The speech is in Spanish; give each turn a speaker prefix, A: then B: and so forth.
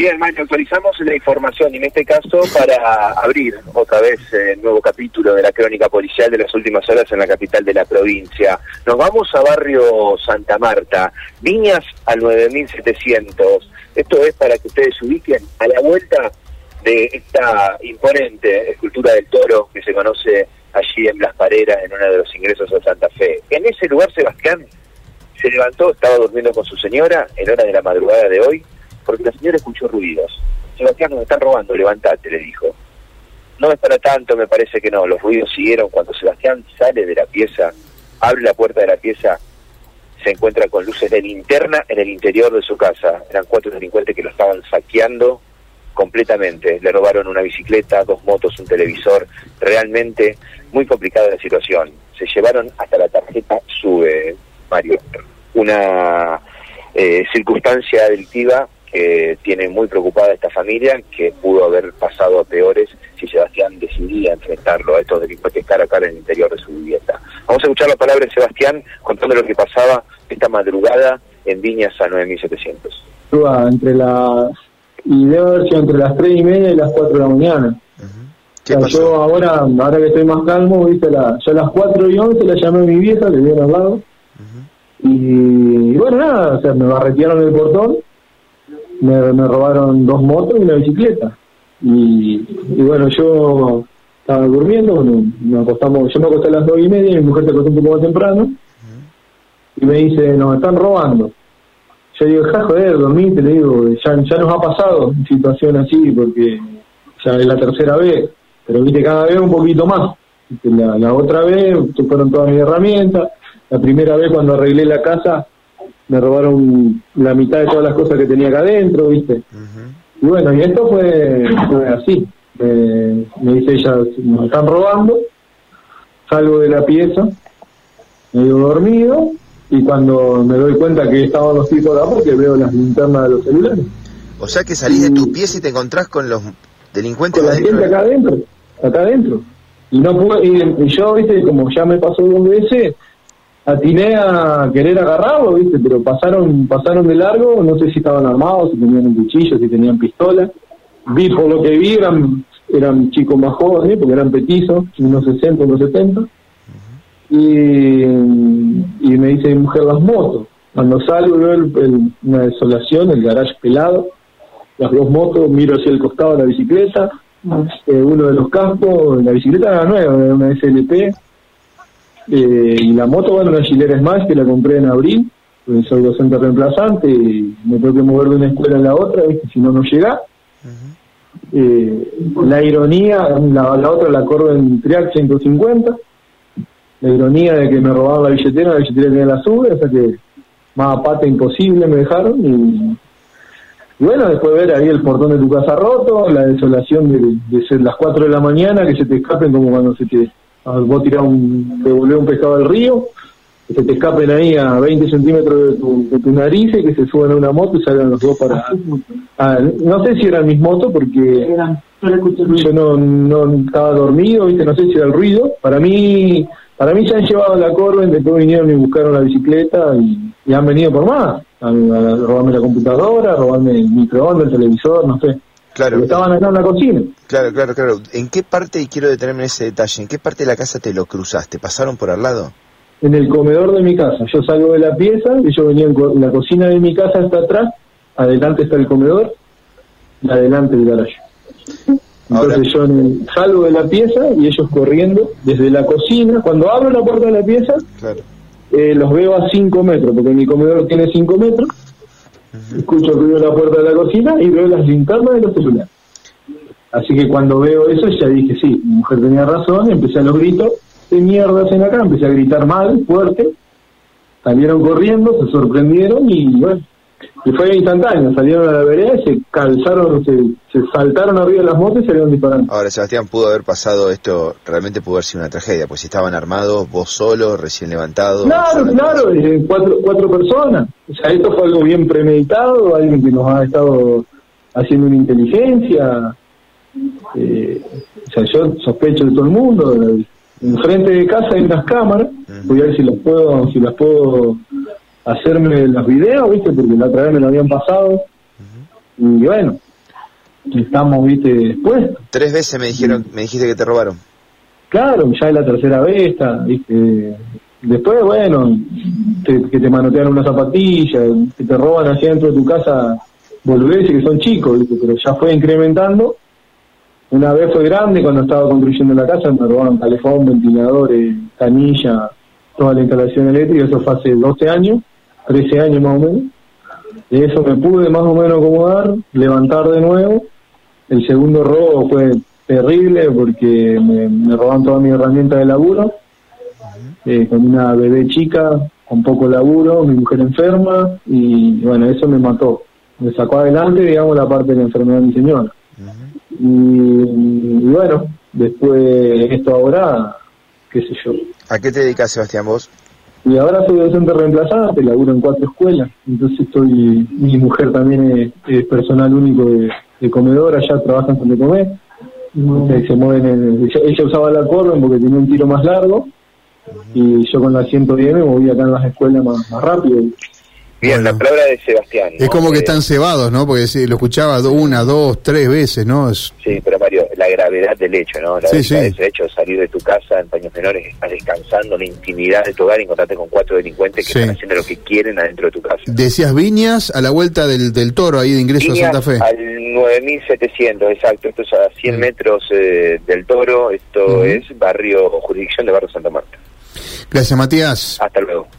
A: Bien, Mario, actualizamos la información y en este caso para abrir otra vez el nuevo capítulo de la crónica policial de las últimas horas en la capital de la provincia. Nos vamos a barrio Santa Marta, Viñas al 9700. Esto es para que ustedes se ubiquen a la vuelta de esta imponente escultura del toro que se conoce allí en Las Pareras, en uno de los ingresos a Santa Fe. En ese lugar, Sebastián se levantó, estaba durmiendo con su señora en hora de la madrugada de hoy, porque la señora escuchó ruidos. Sebastián, nos están robando, levantate, le dijo. No es para tanto, me parece que no. Los ruidos siguieron cuando Sebastián sale de la pieza, abre la puerta de la pieza, se encuentra con luces de linterna en el interior de su casa. Eran cuatro delincuentes que lo estaban saqueando completamente. Le robaron una bicicleta, dos motos, un televisor. Realmente muy complicada la situación. Se llevaron hasta la tarjeta SUBE, Mario. Una eh, circunstancia delictiva que tiene muy preocupada esta familia, que pudo haber pasado a peores si Sebastián decidía enfrentarlo a estos delincuentes cara a cara en el interior de su vivienda. Vamos a escuchar la palabra de Sebastián contando lo que pasaba esta madrugada en Viñas a 9700.
B: Entre las, y debe haber sido entre las 3 y media y las 4 de la mañana. yo ahora, ahora que estoy más calmo, viste, la, yo a las 4 y 11 la llamé a mi vieja, le dieron al lado. y, bueno, nada, o sea, me barretearon el portón me, robaron dos motos y una bicicleta. Y, bueno, yo estaba durmiendo, me acostamos, yo me acosté a las dos y media y mi mujer se acostó un poco más temprano y me dice, nos están robando. Yo digo, ja, joder, dormite, le digo, ya, ya nos ha pasado situación así porque ya es la tercera vez, pero viste cada vez un poquito más. La, la otra vez fueron todas mis herramientas, la primera vez cuando arreglé la casa me robaron la mitad de todas las cosas que tenía acá adentro, ¿viste? Y bueno, y esto fue, así. me dice ella, nos están robando, salgo de la pieza, medio dormido, y cuando me doy cuenta que estaban los tipos de porque veo las linternas de los celulares.
C: O sea que salís de tu pieza y te encontrás con los delincuentes
B: con la gente acá adentro, acá adentro. Y no pude, y, yo, viste, como ya me pasó dos veces, atiné a querer agarrarlo, ¿viste? Pero pasaron pasaron de largo, no sé si estaban armados, si tenían un cuchillo, si tenían pistola. Vi por lo que vi, eran, eran chicos más jóvenes, porque eran petizos, unos 60, unos 70. Y, y me dice mi mujer las motos. Cuando salgo veo el, una desolación, el garage pelado, las dos motos, miro hacia el costado de la bicicleta, eh, uno de los campos, la bicicleta era nueva, era una SLP, eh, y la moto, bueno, una Gilead más que la compré en abril, pues soy docente reemplazante y me tengo que mover de una escuela a la otra, si no, no llega. Eh, la ironía, la, la, otra la corro en Triac 150. La ironía de que me robaron la billetera, la billetera tenía la sube, o sea que más aparte imposible me dejaron. Y, bueno, después ver ahí el portón de tu casa roto, la desolación de, de ser las 4 de la mañana, que se te escapen como cuando se te vos tirás un, devolver un pescado al río, que se te escapen ahí a 20 centímetros de tu, de tu nariz y que se suban a una moto y salgan los dos para... Ah, no sé si eran mis motos porque yo no, no estaba dormido, ¿viste? no sé si era el ruido. Para mí para mí se han llevado la Corben, después vinieron y buscaron la bicicleta y, han venido por más. A, a, robarme la computadora, robarme el microondas, el televisor, no sé.
C: Claro.
B: estaban acá en la cocina.
C: Claro, claro, claro. ¿En qué parte, y quiero detenerme en ese detalle, en qué parte de la casa te lo cruzaste? ¿Pasaron por al lado?
B: En el comedor de mi casa. Yo salgo de la pieza, ellos venían, la cocina de mi casa está atrás, adelante está el comedor, y adelante el garaje. Entonces yo salgo de la pieza y ellos corriendo desde la cocina. Cuando abro la puerta de la pieza, eh, los veo a 5 metros, porque mi comedor tiene 5 metros escucho ruido de la puerta de la cocina y veo las linternas de los celulares. Así que cuando veo eso ya dije, sí, mi mujer tenía razón, empecé a los gritos, de mierda hacen acá? Empecé a gritar mal, fuerte, salieron corriendo, se sorprendieron y bueno, y fue instantáneo, salieron a la vereda y se calzaron, se, se saltaron arriba de las motos y salieron disparando.
C: Ahora, Sebastián, pudo haber pasado esto, realmente pudo haber sido una tragedia, pues si estaban armados, vos solo, recién levantado.
B: Claro, claro, eh, cuatro, cuatro personas. O sea, esto fue algo bien premeditado, alguien que nos ha estado haciendo una inteligencia. Eh, o sea, yo sospecho de todo el mundo. Enfrente de casa hay unas cámaras, voy a ver si las puedo, si las puedo hacerme los videos, ¿viste? Porque la otra vez me lo habían pasado. Y bueno, estamos, viste, expuestos.
C: Tres veces me dijeron, me dijiste que te robaron.
B: Claro, ya es la tercera vez, está, viste. Después, bueno, te- que te manotean una zapatilla, que te roban hacia dentro de tu casa, volvés y que son chicos, viste, pero ya fue incrementando. Una vez fue grande, cuando estaba construyendo la casa, me robaron calefón, ventiladores, canilla, toda la instalación eléctrica, eso fue hace 12 años, 13 años más o menos. De eso me pude más o menos acomodar, levantar de nuevo. El segundo robo fue terrible porque me, me roban toda mi herramienta de laburo, eh, con una bebé chica, con poco laburo, mi mujer enferma, y bueno, eso me mató. Me sacó adelante, digamos, la parte de la enfermedad de mi señora. Y, y bueno, después esto ahora, qué sé yo.
C: ¿A qué te dedicas, Sebastián, vos?
B: Y ahora soy docente reemplazante, laburo en cuatro escuelas, entonces estoy, mi mujer también es, es personal único de, de comedor, allá trabaja en San de Comer, se mueven en, ella, ella usaba la Corben porque tenía un tiro más largo, y yo con la 110 me moví acá en las escuelas más, más rápido.
A: Bien,
D: Bueno.
A: la palabra de Sebastián.
D: Es como que están cebados, ¿no? Porque sí, lo escuchaba una, dos, tres veces, ¿no? Es,
A: Sí, pero Mario, la gravedad del hecho, ¿no? La
D: Sí, sí.
A: de ese hecho, salir de tu casa en paños menores, estás descansando en la intimidad de tu hogar y encontrarte con cuatro delincuentes que
D: Sí.
A: están haciendo lo que quieren adentro de tu casa.
D: decías Viñas a la vuelta del, del toro, ahí de ingreso a Santa Fe.
A: al 9700, exacto. Esto es a 100
D: Mm.
A: metros eh, del Toro. Esto
D: Ujú.
A: es barrio, jurisdicción de Barrio Santa Marta.
D: Gracias, Matías.
A: Hasta luego.